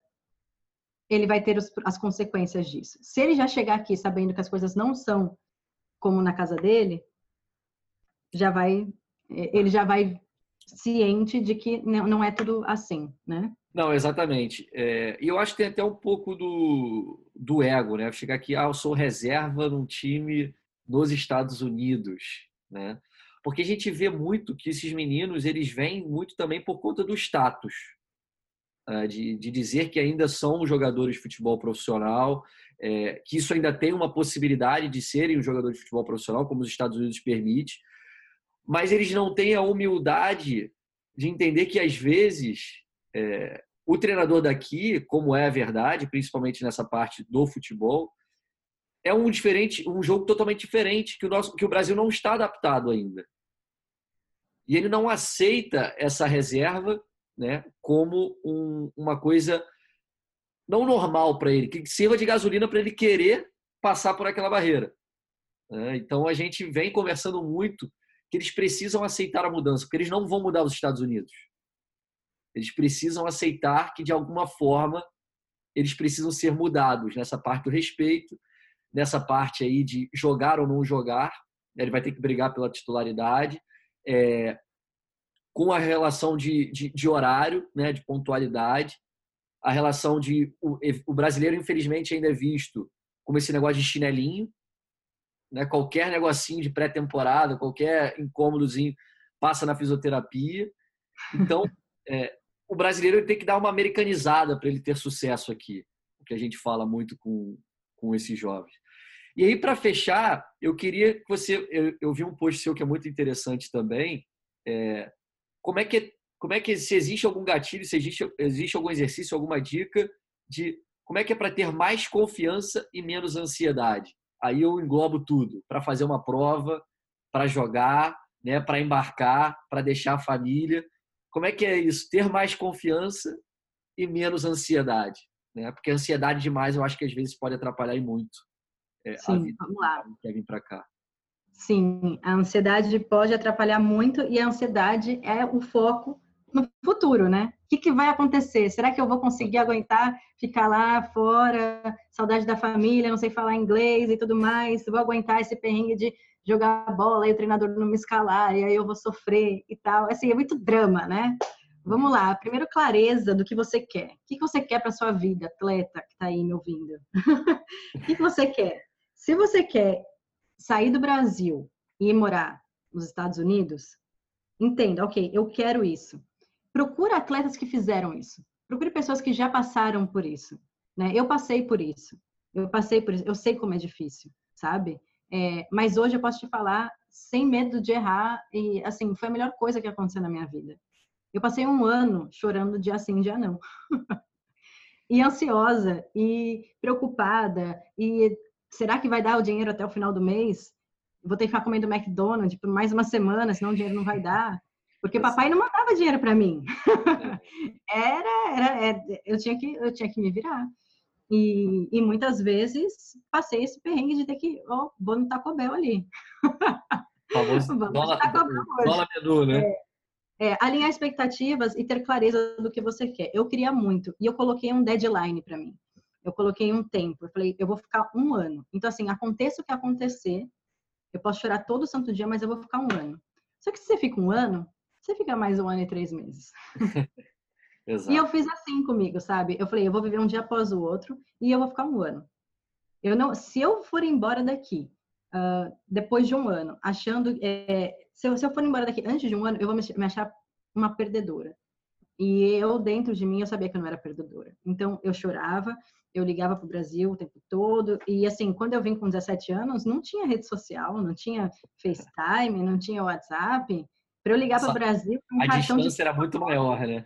ele vai ter os, as consequências disso. Se ele já chegar aqui sabendo que as coisas não são como na casa dele, já vai, é, ele já vai ciente de que não é tudo assim, né? Não, exatamente. É, e eu acho que tem até um pouco do, do ego, né? Chegar aqui, ah, eu sou reserva num time nos Estados Unidos, né? Porque a gente vê muito que esses meninos, eles vêm muito também por conta do status, de, de dizer que ainda são jogadores de futebol profissional, é, que isso ainda tem uma possibilidade de serem um jogador de futebol profissional, como os Estados Unidos permite, mas eles não têm a humildade de entender que às vezes é, o treinador daqui, como é a verdade, principalmente nessa parte do futebol, é um diferente, um jogo totalmente diferente que o nosso, que o Brasil não está adaptado ainda. E ele não aceita essa reserva né, como um, uma coisa não normal para ele, que sirva de gasolina para ele querer passar por aquela barreira. Né? Então a gente vem conversando muito que eles precisam aceitar a mudança, porque eles não vão mudar os Estados Unidos. Eles precisam aceitar que de alguma forma eles precisam ser mudados nessa parte do respeito, nessa parte aí de jogar ou não jogar. Ele vai ter que brigar pela titularidade. É, com a relação de, de, de horário, né, de pontualidade, a relação de o, o, brasileiro infelizmente ainda é visto como esse negócio de chinelinho, né, qualquer negocinho de pré-temporada, qualquer incômodozinho passa na fisioterapia. Então, é, o brasileiro tem que dar uma americanizada para ele ter sucesso aqui, o que a gente fala muito com, com esses jovens. E aí, para fechar, eu queria que você. Eu, eu, vi um post seu que é muito interessante também, é, como é que como é que se existe algum gatilho, se existe existe algum exercício, alguma dica de como é que é para ter mais confiança e menos ansiedade? Aí eu englobo tudo, para fazer uma prova, para jogar, né, para embarcar, para deixar a família. Como é que é isso? Ter mais confiança e menos ansiedade, né? Porque ansiedade demais eu acho que às vezes pode atrapalhar muito é, Sim, a vida vamos lá. quer vir para cá. Sim, a ansiedade pode atrapalhar muito e a ansiedade é o foco no futuro, né? O que, que vai acontecer? Será que eu vou conseguir aguentar ficar lá fora, saudade da família, não sei falar inglês e tudo mais? Vou aguentar esse perrengue de jogar bola e o treinador não me escalar e aí eu vou sofrer e tal. Assim, é muito drama, né? Vamos lá, primeiro clareza do que você quer. O que você quer para sua vida, atleta que está aí me ouvindo? o que você quer? Se você quer sair do Brasil e ir morar nos Estados Unidos, entenda, ok, eu quero isso. Procura atletas que fizeram isso. Procure pessoas que já passaram por isso. Né? Eu passei por isso. Eu passei por isso. Eu sei como é difícil, sabe? É, mas hoje eu posso te falar sem medo de errar e assim foi a melhor coisa que aconteceu na minha vida. Eu passei um ano chorando dia sim, dia não. e ansiosa e preocupada e será que vai dar o dinheiro até o final do mês? Vou ter que ficar comendo McDonald's por mais uma semana, senão o dinheiro não vai dar. Porque papai não mandava dinheiro para mim. era, era, era, é, eu tinha que, eu tinha que me virar. E, e muitas vezes passei esse perrengue de ter que, ó, oh, vou no Taco Bell ali. Famoso dólar, dólar Edu, né? É, é, alinhar expectativas e ter clareza do que você quer. Eu queria muito e eu coloquei um deadline para mim. Eu coloquei um tempo. Eu falei, eu vou ficar um ano. Então, assim, aconteça o que acontecer, eu posso chorar todo santo dia, mas eu vou ficar um ano. Só que se você fica um ano, você fica mais um ano e três meses. E eu fiz assim comigo, sabe? Eu falei, eu vou viver um dia após o outro e eu vou ficar um ano. Eu não, se eu for embora daqui uh, depois de um ano, achando, é, se, eu, se, eu, for embora daqui antes de um ano, eu vou me, me achar uma perdedora. E eu dentro de mim eu sabia que eu não era perdedora. Então eu chorava, eu ligava para o Brasil o tempo todo e assim quando eu vim com 17 anos não tinha rede social, não tinha FaceTime, não tinha WhatsApp. Para eu ligar para o Brasil, um a distância de... era muito maior, né?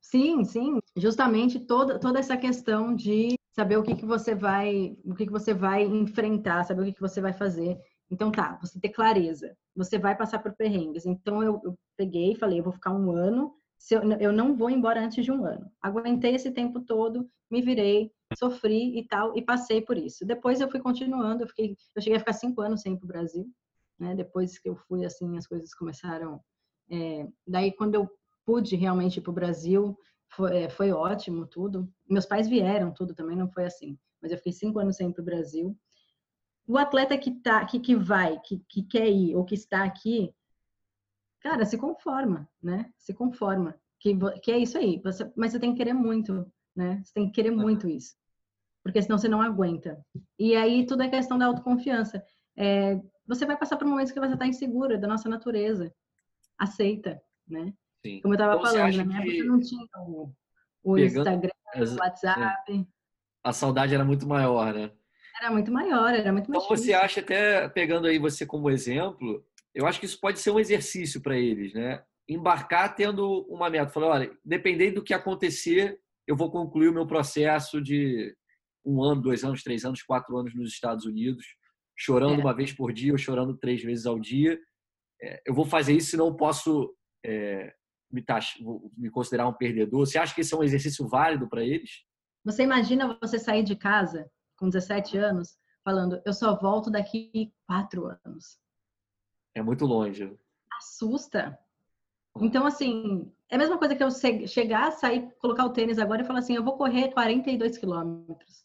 Sim, sim, justamente toda, toda essa questão de saber o que, que você vai, o que, que você vai enfrentar, saber o que, que você vai fazer. Então tá, você ter clareza, você vai passar por perrengues. Então eu, eu peguei e falei, eu vou ficar um ano, eu, eu não vou embora antes de um ano. Aguentei esse tempo todo, me virei, sofri e tal, e passei por isso. Depois eu fui continuando, eu, fiquei, eu cheguei a ficar cinco anos sem ir para o Brasil, né? Depois que eu fui, assim, as coisas começaram. É, daí quando eu pude realmente ir para o Brasil, foi, é, foi ótimo tudo. Meus pais vieram, tudo também não foi assim. Mas eu fiquei cinco anos sem ir para o Brasil. O atleta que tá, que, que vai, que, que quer ir ou que está aqui, cara, se conforma, né? Se conforma. Que, que é isso aí. Você, mas você tem que querer muito, né? Você tem que querer muito isso. Porque senão você não aguenta. E aí tudo é questão da autoconfiança. É, você vai passar por momentos que você está insegura da nossa natureza. Aceita, né? Sim. Como eu estava então, falando, na minha época não tinha o, o Pegando... Instagram, o WhatsApp. A saudade era muito maior, né? Era muito maior, era muito mais Então você acha, até pegando aí você como exemplo, eu acho que isso pode ser um exercício para eles, né? Embarcar tendo uma meta. Falar, olha, dependendo do que acontecer, eu vou concluir o meu processo de um ano, dois anos, três anos, quatro anos nos Estados Unidos, chorando é. uma vez por dia ou chorando três vezes ao dia. É, eu vou fazer isso, senão posso é, me, me considerar um perdedor? Você acha que esse é um exercício válido para eles? Você imagina você sair de casa com 17 anos falando, eu só volto daqui quatro anos. É muito longe. Assusta. Então, assim, é a mesma coisa que eu chegar, sair, colocar o tênis agora e falar assim, eu vou correr 42 quilômetros.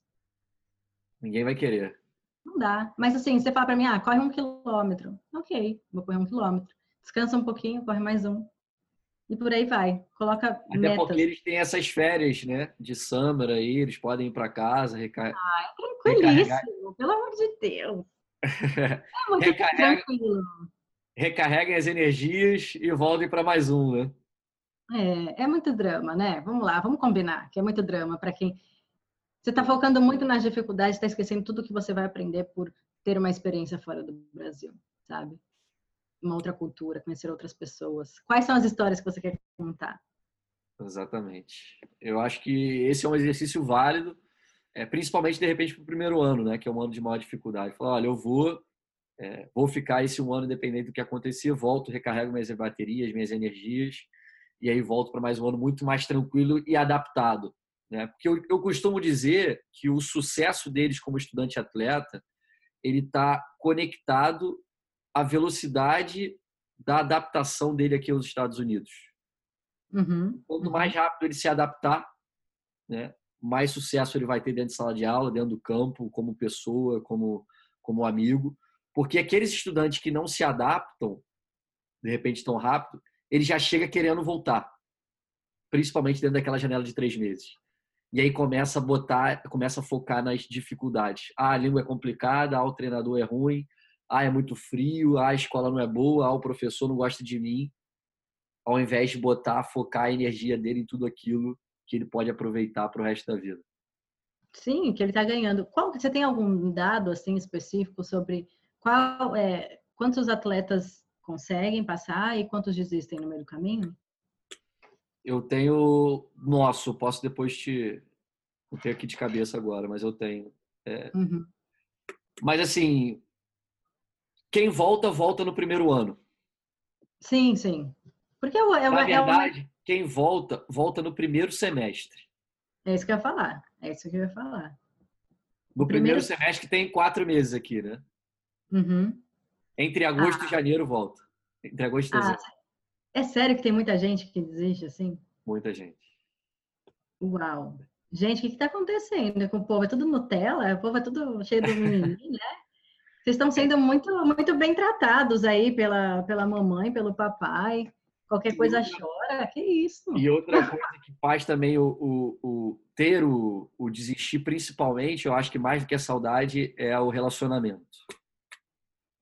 Ninguém vai querer. Não dá. Mas assim, você fala para mim, ah, corre um quilômetro. Ok, vou correr um quilômetro. Descansa um pouquinho, corre mais um e por aí vai. Coloca Até metas. porque eles têm essas férias, né? De summer aí, eles podem ir para casa, recarregar. Ah, é tranquilíssimo, recarregar. pelo amor de Deus. É muito Recarrega... tranquilo. Recarreguem as energias e voltem para mais um, né? É, é muito drama, né? Vamos lá, vamos combinar que é muito drama para quem. Você está focando muito nas dificuldades, está esquecendo tudo que você vai aprender por ter uma experiência fora do Brasil, sabe? uma outra cultura, conhecer outras pessoas. Quais são as histórias que você quer contar? Exatamente. Eu acho que esse é um exercício válido, é, principalmente de repente para o primeiro ano, né, que é um ano de maior dificuldade. Falar, olha, eu vou, é, vou ficar esse um ano independente do que acontecer, volto, recarrego minhas baterias, minhas energias e aí volto para mais um ano muito mais tranquilo e adaptado, né? Porque eu, eu costumo dizer que o sucesso deles como estudante atleta ele está conectado à velocidade da adaptação dele aqui aos Estados Unidos. Uhum. Quanto mais rápido ele se adaptar, né, mais sucesso ele vai ter dentro de sala de aula, dentro do campo, como pessoa, como, como amigo. Porque aqueles estudantes que não se adaptam, de repente, tão rápido, ele já chega querendo voltar. Principalmente dentro daquela janela de três meses. E aí começa a botar, começa a focar nas dificuldades. Ah, a língua é complicada, ah, o treinador é ruim, ah, é muito frio, ah, a escola não é boa, ah, o professor não gosta de mim. Ao invés de botar, focar a energia dele em tudo aquilo que ele pode aproveitar para o resto da vida. Sim, que ele está ganhando. Qual, você tem algum dado assim específico sobre qual, é, quantos atletas conseguem passar e quantos desistem no meio do caminho? Eu tenho nosso, posso depois te não tenho aqui de cabeça agora, mas eu tenho. É... Uhum. Mas assim, quem volta volta no primeiro ano. Sim, sim. Porque é uma, Na é verdade, uma... quem volta volta no primeiro semestre. É isso que eu ia falar. É isso que eu ia falar. No primeiro, primeiro semestre tem quatro meses aqui, né? Uhum. Entre agosto ah. e janeiro volta. Entre agosto e dezembro. Ah, é sério que tem muita gente que desiste assim? Muita gente. Uau. Gente, o que está acontecendo com o povo? É tudo Nutella? O povo é tudo cheio de mimimi, né? Vocês estão sendo muito, muito bem tratados aí pela, pela mamãe, pelo papai. Qualquer coisa chora, que isso. E outra coisa que faz também o, o, o ter o, o desistir, principalmente, eu acho que mais do que a saudade, é o relacionamento.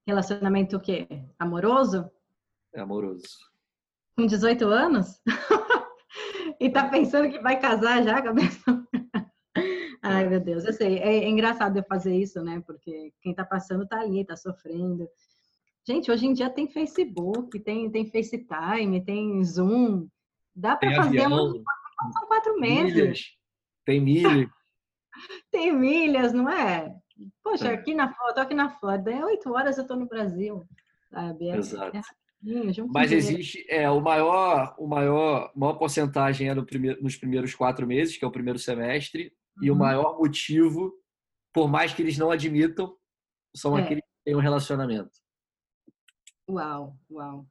Relacionamento o quê? Amoroso? É amoroso com 18 anos e tá pensando que vai casar já, cabeça. Ai, meu Deus, eu sei. É, é, engraçado eu fazer isso, né? Porque quem tá passando tá ali, tá sofrendo. Gente, hoje em dia tem Facebook, tem, tem FaceTime, tem Zoom. Dá para fazer são quatro meses. Milhas. Tem milhas. tem milhas, não é? Poxa, é. aqui na foto, aqui na foto, é oito horas eu tô no Brasil, sabe? É, Exato. É mas existe é o maior, o maior, maior porcentagem é no primeiro, nos primeiros quatro meses, que é o primeiro semestre, uhum. e o uhum. maior motivo, por mais que eles não admitam, são é. aqueles que têm um relacionamento. Uau, uau.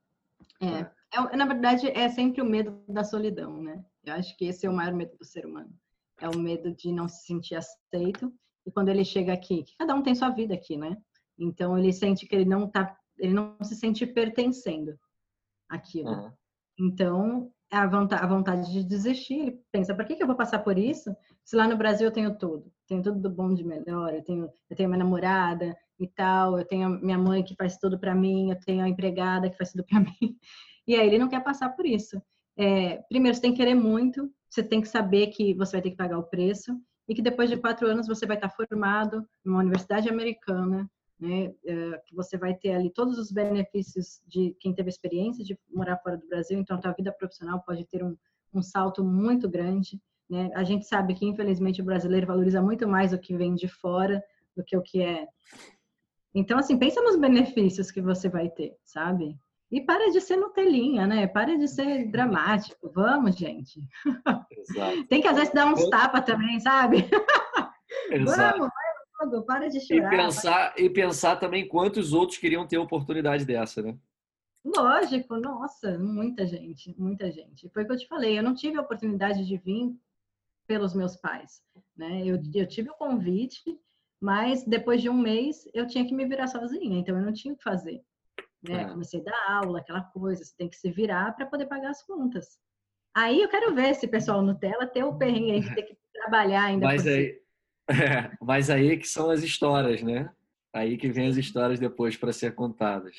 É. é. é. na verdade, é sempre o medo da solidão, né? Eu acho que esse é o maior medo do ser humano. É o medo de não se sentir aceito. E quando ele chega aqui, cada um tem sua vida aqui, né? Então ele sente que ele não está ele não se sente pertencendo àquilo. Uhum. Então, a vontade, a vontade de desistir, ele pensa, por que, que eu vou passar por isso? Se lá no Brasil eu tenho tudo, tenho tudo do bom de melhor, eu tenho, eu tenho minha namorada e tal, eu tenho minha mãe que faz tudo para mim, eu tenho a empregada que faz tudo para mim. E aí ele não quer passar por isso. É, primeiro, você tem que querer muito, você tem que saber que você vai ter que pagar o preço e que depois de quatro anos você vai estar formado numa universidade americana, né, é, que você vai ter ali todos os benefícios de quem teve experiência de morar fora do Brasil, então a tua vida profissional pode ter um, um salto muito grande. Né? A gente sabe que, infelizmente, o brasileiro valoriza muito mais o que vem de fora do que o que é. Então, assim, pensa nos benefícios que você vai ter, sabe? E para de ser Nutelinha, né? Para de ser dramático. Vamos, gente. Exato. Tem que às vezes dar uns tapas também, sabe? Exato. Vamos, logo, para de chorar. E pensar, e pensar também quantos outros queriam ter oportunidade dessa, né? Lógico, nossa, muita gente, muita gente. Foi o que eu te falei, eu não tive a oportunidade de vir pelos meus pais, né? Eu, eu tive o convite, mas depois de um mês eu tinha que me virar sozinha, então eu não tinha o que fazer. Né? É. Comecei a dar aula, aquela coisa, você tem que se virar para poder pagar as contas. Aí eu quero ver esse pessoal Nutella ter o perrengue aí de ter que trabalhar ainda. Mas aí, é, mas aí que são as histórias, né? Aí que vem as histórias depois para ser contadas.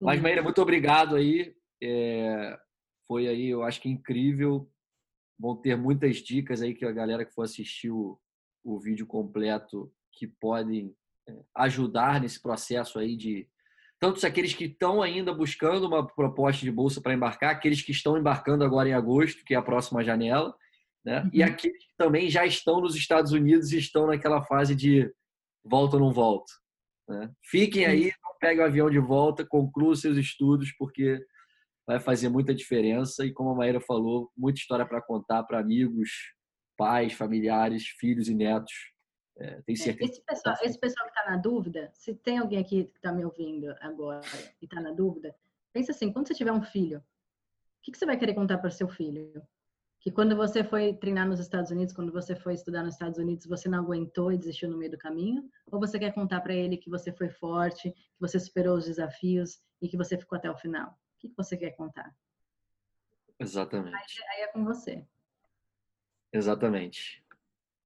Mas, Maíra, muito obrigado aí. É, foi aí, eu acho que incrível. Vão ter muitas dicas aí que a galera que for assistir o, o vídeo completo que podem é, ajudar nesse processo aí de tanto aqueles que estão ainda buscando uma proposta de bolsa para embarcar, aqueles que estão embarcando agora em agosto, que é a próxima janela, né? Uhum. E aqueles que também já estão nos Estados Unidos e estão naquela fase de volta ou não volto. Né? Fiquem aí, não peguem o avião de volta, concluam seus estudos, porque vai fazer muita diferença. E como a Maíra falou, muita história para contar para amigos, pais, familiares, filhos e netos É, tenho certeza. Esse pessoal, esse pessoal que está na dúvida, se tem alguém aqui que está me ouvindo agora e está na dúvida, pensa assim, quando você tiver um filho, o que, que você vai querer contar para seu filho? Que quando você foi treinar nos Estados Unidos, quando você foi estudar nos Estados Unidos, você não aguentou e desistiu no meio do caminho? Ou você quer contar para ele que você foi forte, que você superou os desafios e que você ficou até o final? O que, que você quer contar? Exatamente. Aí, aí é com você. Exatamente.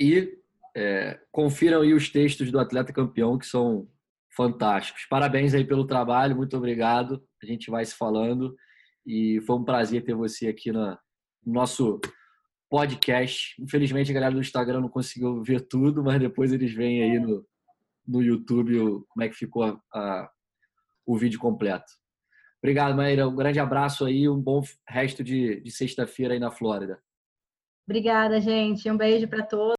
E é, confiram aí os textos do Atleta Campeão, que são fantásticos. Parabéns aí pelo trabalho, muito obrigado. A gente vai se falando e foi um prazer ter você aqui na, no nosso podcast. Infelizmente a galera do Instagram não conseguiu ver tudo, mas depois eles veem aí no, no YouTube como é que ficou a, a, o vídeo completo. Obrigado, Maíra. Um grande abraço aí, um bom resto de, de sexta-feira aí na Flórida. Obrigada, gente. Um beijo para todos.